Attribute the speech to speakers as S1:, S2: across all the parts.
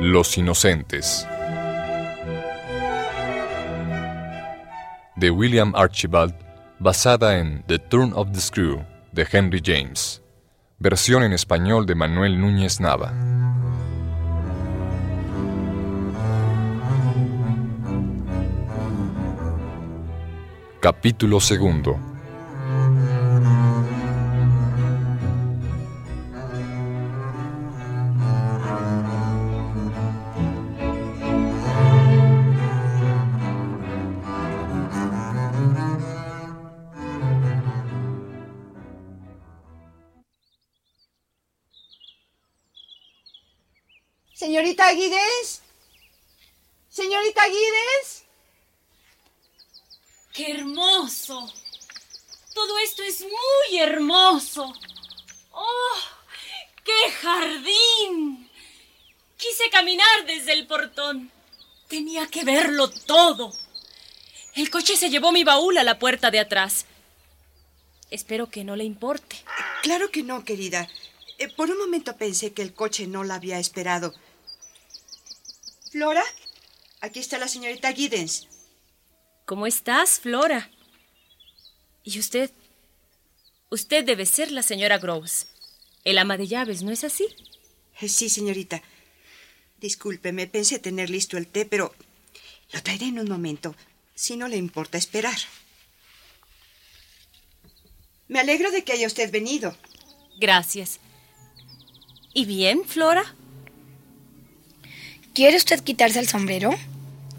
S1: Los Inocentes. De William Archibald, basada en The Turn of the Screw de Henry James. Versión en español de Manuel Núñez Nava. Capítulo segundo.
S2: Señorita Guides. Señorita Guides.
S3: ¡Qué hermoso! Todo esto es muy hermoso. ¡Oh! ¡Qué jardín! Quise caminar desde el portón. Tenía que verlo todo. El coche se llevó mi baúl a la puerta de atrás. Espero que no le importe.
S2: Claro que no, querida. Eh, por un momento pensé que el coche no la había esperado. Flora, aquí está la señorita Giddens.
S3: ¿Cómo estás, Flora? ¿Y usted? Usted debe ser la señora Groves, el ama de llaves, ¿no es así?
S2: Eh, Sí, señorita. Discúlpeme, pensé tener listo el té, pero lo traeré en un momento, si no le importa esperar. Me alegro de que haya usted venido.
S3: Gracias. ¿Y bien, Flora?
S4: ¿Quiere usted quitarse el sombrero?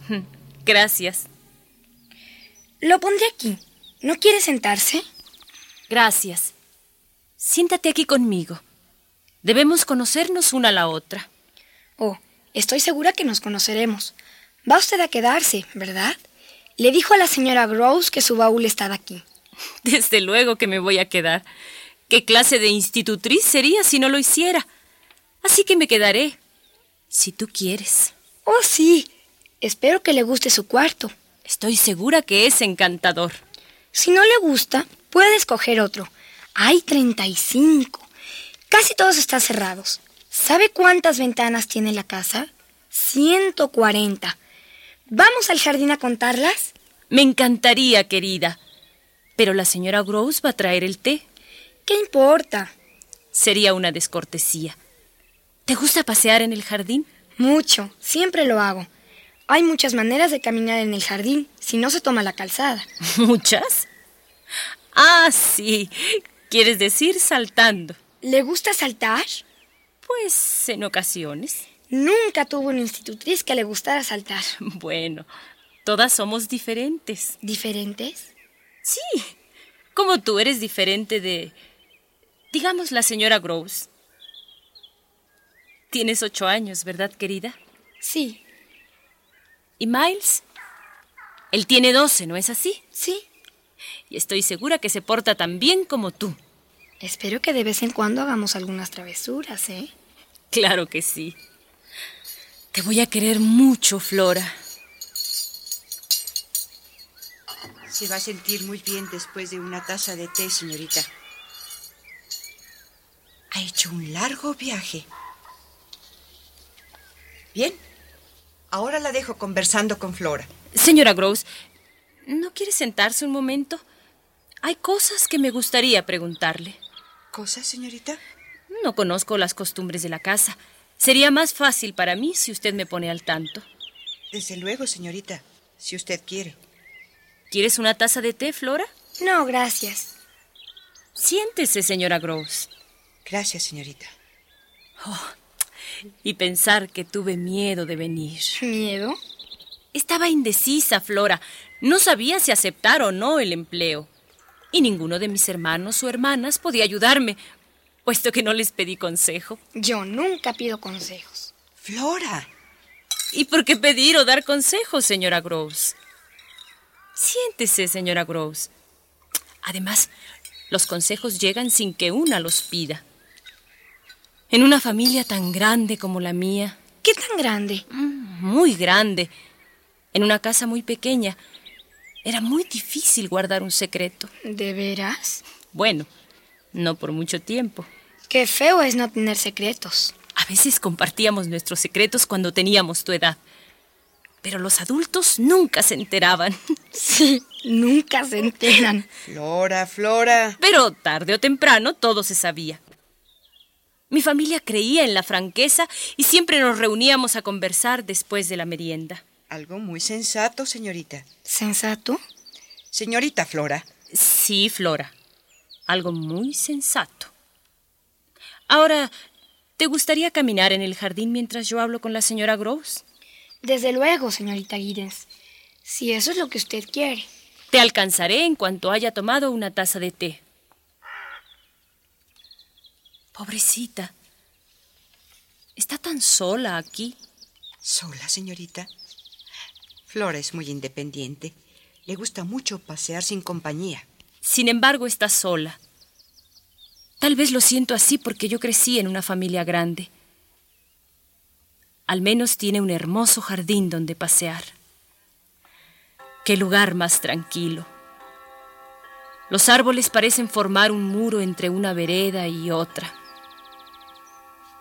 S3: Gracias.
S4: Lo pondré aquí. ¿No quiere sentarse?
S3: Gracias. Siéntate aquí conmigo. Debemos conocernos una a la otra.
S4: Oh, estoy segura que nos conoceremos. Va usted a quedarse, ¿verdad? Le dijo a la señora Groves que su baúl estaba aquí.
S3: Desde luego que me voy a quedar. ¿Qué clase de institutriz sería si no lo hiciera? Así que me quedaré. Si tú quieres.
S4: Oh, sí. Espero que le guste su cuarto.
S3: Estoy segura que es encantador.
S4: Si no le gusta, puede escoger otro. Hay 35. Casi todos están cerrados. ¿Sabe cuántas ventanas tiene la casa? 140. ¿Vamos al jardín a contarlas?
S3: Me encantaría, querida. Pero la señora Groves va a traer el té.
S4: ¿Qué importa?
S3: Sería una descortesía. ¿Te gusta pasear en el jardín?
S4: Mucho. Siempre lo hago. Hay muchas maneras de caminar en el jardín si no se toma la calzada.
S3: ¿Muchas? Ah, sí. ¿Quieres decir saltando?
S4: ¿Le gusta saltar?
S3: Pues en ocasiones.
S4: Nunca tuvo una institutriz que le gustara saltar.
S3: Bueno, todas somos diferentes.
S4: ¿Diferentes?
S3: Sí, como tú eres diferente de, digamos, la señora Groves. Tienes ocho años, ¿verdad, querida?
S4: Sí,
S3: ¿Y Miles? Él tiene doce, ¿no es así?
S4: sí.
S3: Y estoy segura que se porta tan bien como tú.
S4: Espero que de vez en cuando hagamos algunas travesuras, ¿eh?
S3: Claro que sí. Te voy a querer mucho, Flora.
S2: Se va a sentir muy bien después de una taza de té, señorita. Ha hecho un largo viaje. Bien. Ahora la dejo conversando con Flora.
S3: Señora Groves, ¿no quiere sentarse un momento? Hay cosas que me gustaría preguntarle.
S2: ¿Cosa, señorita?
S3: No conozco las costumbres de la casa. Sería más fácil para mí si usted me pone al tanto.
S2: Desde luego, señorita, si usted quiere.
S3: ¿Quieres una taza de té, Flora?
S4: No, gracias.
S3: Siéntese, señora Groves.
S2: Gracias, señorita.
S3: Y pensar que tuve miedo de venir.
S4: ¿Miedo?
S3: Estaba indecisa, Flora. No sabía si aceptar o no el empleo. Y ninguno de mis hermanos o hermanas podía ayudarme, puesto que no les pedí consejo.
S4: Yo nunca pido consejos.
S2: Flora.
S3: ¿Y por qué pedir o dar consejos, señora Groves? Siéntese, señora Groves. Además, los consejos llegan sin que una los pida. En una familia tan grande como la mía,
S4: ¿Qué tan grande?
S3: muy grande, en una casa muy pequeña, era muy difícil guardar un secreto.
S4: ¿De veras?
S3: Bueno, no por mucho tiempo.
S4: Qué feo es no tener secretos.
S3: A veces compartíamos nuestros secretos cuando teníamos tu edad. Pero los adultos nunca se enteraban.
S4: Sí, nunca se enteran.
S2: Flora, Flora.
S3: Pero tarde o temprano todo se sabía. Mi familia creía en la franqueza y siempre nos reuníamos a conversar después de la merienda.
S2: Algo muy sensato, señorita.
S4: ¿Sensato?
S2: Señorita Flora.
S3: Sí, Flora. Algo muy sensato. Ahora, ¿te gustaría caminar en el jardín mientras yo hablo con la señora Gross?
S4: Desde luego, señorita Giddens. Si eso es lo que usted quiere.
S3: Te alcanzaré en cuanto haya tomado una taza de té. Pobrecita. Está tan sola aquí.
S2: ¿Sola, señorita? Flora es muy independiente. Le gusta mucho pasear sin compañía.
S3: Sin embargo, está sola. Tal vez lo siento así porque yo crecí en una familia grande. Al menos tiene un hermoso jardín donde pasear. Qué lugar más tranquilo. Los árboles parecen formar un muro entre una vereda y otra.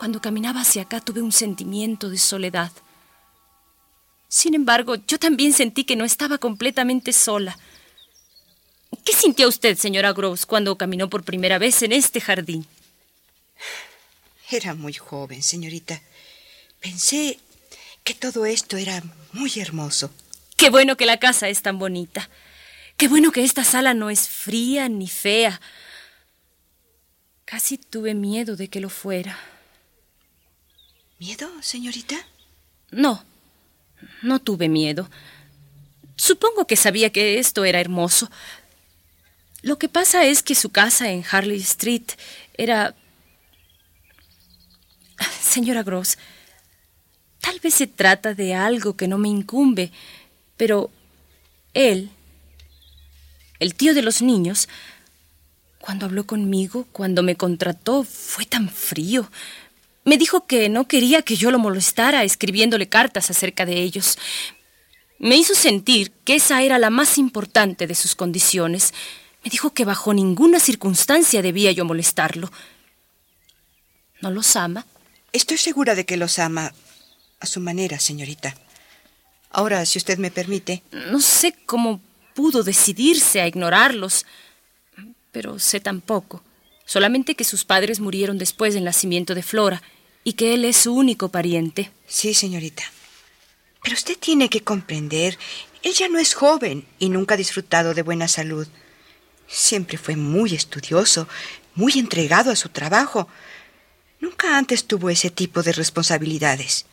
S3: Cuando caminaba hacia acá tuve un sentimiento de soledad. Sin embargo, yo también sentí que no estaba completamente sola. ¿Qué sintió usted, señora Groves, cuando caminó por primera vez en este jardín?
S2: Era muy joven, señorita. Pensé que todo esto era muy hermoso.
S3: Qué bueno que la casa es tan bonita. Qué bueno que esta sala no es fría ni fea. Casi tuve miedo de que lo fuera.
S2: ¿Miedo, señorita?
S3: No, no tuve miedo. Supongo que sabía que esto era hermoso. Lo que pasa es que su casa en Harley Street era... Señora Gross, tal vez se trata de algo que no me incumbe, pero él, el tío de los niños, cuando habló conmigo, cuando me contrató, fue tan frío. Me dijo que no quería que yo lo molestara escribiéndole cartas acerca de ellos. Me hizo sentir que esa era la más importante de sus condiciones. Me dijo que bajo ninguna circunstancia debía yo molestarlo. ¿No los ama?
S2: Estoy segura de que los ama a su manera, señorita. Ahora, si usted me permite.
S3: No sé cómo pudo decidirse a ignorarlos, pero sé tampoco solamente que sus padres murieron después del nacimiento de Flora y que él es su único pariente.
S2: Sí, señorita. Pero usted tiene que comprender, él ya no es joven y nunca ha disfrutado de buena salud. Siempre fue muy estudioso, muy entregado a su trabajo. Nunca antes tuvo ese tipo de responsabilidades.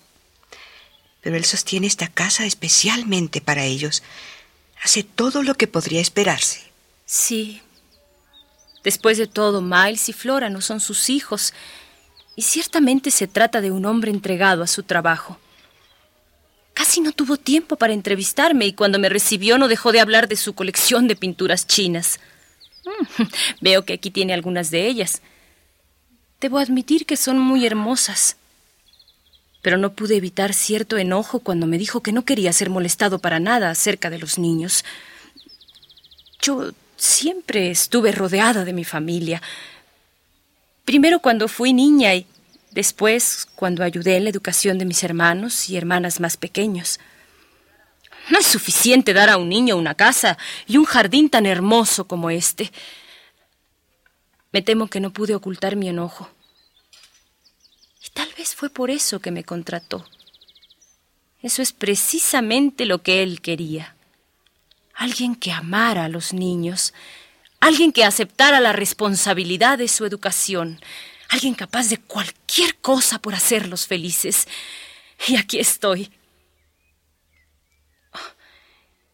S2: Pero él sostiene esta casa especialmente para ellos. Hace todo lo que podría esperarse.
S3: Sí, Después de todo, Miles y Flora no son sus hijos, y ciertamente se trata de un hombre entregado a su trabajo. Casi no tuvo tiempo para entrevistarme y cuando me recibió no dejó de hablar de su colección de pinturas chinas. Veo que aquí tiene algunas de ellas. Debo admitir que son muy hermosas. Pero no pude evitar cierto enojo cuando me dijo que no quería ser molestado para nada acerca de los niños. Yo Siempre estuve rodeada de mi familia. Primero cuando fui niña y después cuando ayudé en la educación de mis hermanos y hermanas más pequeños. No es suficiente dar a un niño una casa y un jardín tan hermoso como este. Me temo que no pude ocultar mi enojo. Y tal vez fue por eso que me contrató. Eso es precisamente lo que él quería alguien que amara a los niños, alguien que aceptara la responsabilidad de su educación, alguien capaz de cualquier cosa por hacerlos felices. Y aquí estoy.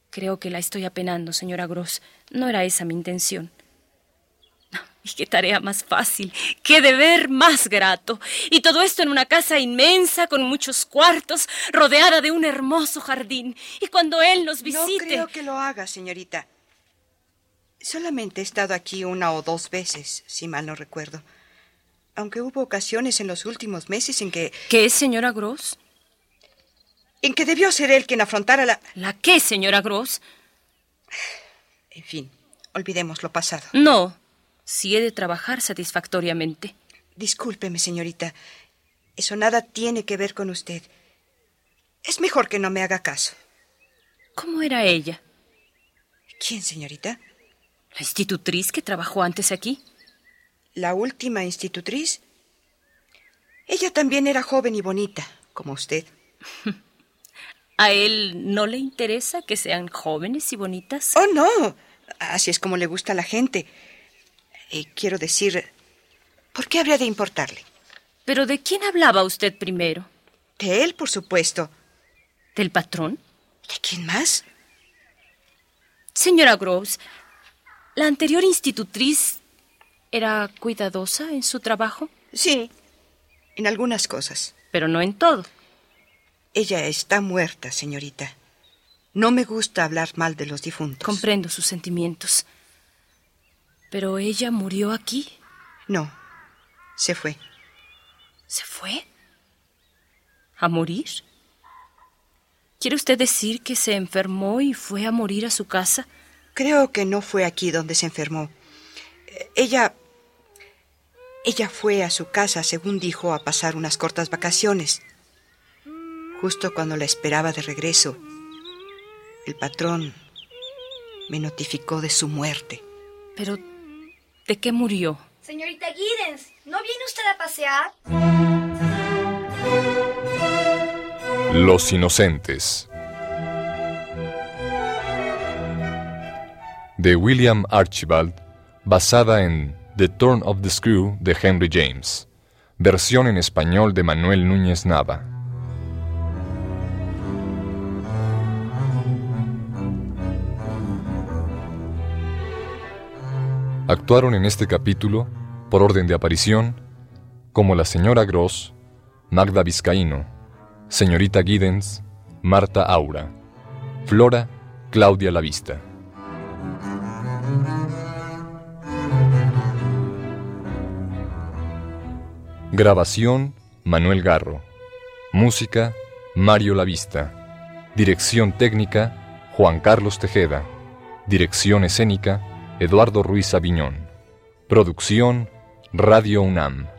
S3: Creo que la estoy apenando, señora Gross. No era esa mi intención. Y qué tarea más fácil, qué deber más grato. Y todo esto en una casa inmensa, con muchos cuartos, rodeada de un hermoso jardín. Y cuando él nos visite...
S2: No creo que lo haga, señorita. Solamente he estado aquí una o dos veces, si mal no recuerdo. Aunque hubo ocasiones en los últimos meses en que...
S3: ¿Qué es, señora Gross?
S2: En que debió ser él quien afrontara la...
S3: ¿La qué, señora Gross?
S2: En fin, olvidemos lo pasado.
S3: No, si he de trabajar satisfactoriamente.
S2: Discúlpeme, señorita. Eso nada tiene que ver con usted. Es mejor que no me haga caso.
S3: ¿Cómo era ella?
S2: ¿Quién, señorita?
S3: ¿La institutriz que trabajó antes aquí?
S2: ¿La última institutriz? Ella también era joven y bonita, como usted.
S3: ¿A él no le interesa que sean jóvenes y bonitas?
S2: Oh, no. Así es como le gusta a la gente. Eh, quiero decir, ¿por qué habría de importarle?
S3: ¿Pero de quién hablaba usted primero?
S2: De él, por supuesto.
S3: ¿Del patrón?
S2: ¿De quién más?
S3: Señora Groves, ¿la anterior institutriz era cuidadosa en su trabajo?
S2: Sí, en algunas cosas.
S3: Pero no en todo.
S2: Ella está muerta, señorita. No me gusta hablar mal de los difuntos.
S3: Comprendo sus sentimientos. ¿Pero ella murió aquí?
S2: No, se fue.
S3: ¿Se fue? ¿A morir? ¿Quiere usted decir que se enfermó y fue a morir a su casa?
S2: Creo que no fue aquí donde se enfermó. Ella... Ella fue a su casa, según dijo, a pasar unas cortas vacaciones. Justo cuando la esperaba de regreso, el patrón me notificó de su muerte.
S3: ¿Pero de qué murió?
S4: Señorita Giddens, ¿no viene usted a pasear?
S1: Los Inocentes. De William Archibald, basada en The Turn of the Screw de Henry James. Versión en español de Manuel Núñez Nava. Actuaron en este capítulo, por orden de aparición, como la señora Gross, Magda Vizcaíno, señorita Giddens, Marta Aura, Flora, Claudia Lavista. Grabación, Manuel Garro. Música, Mario Lavista. Dirección técnica, Juan Carlos Tejeda. Dirección escénica, Eduardo Ruiz Aviñón. Producción, Radio UNAM.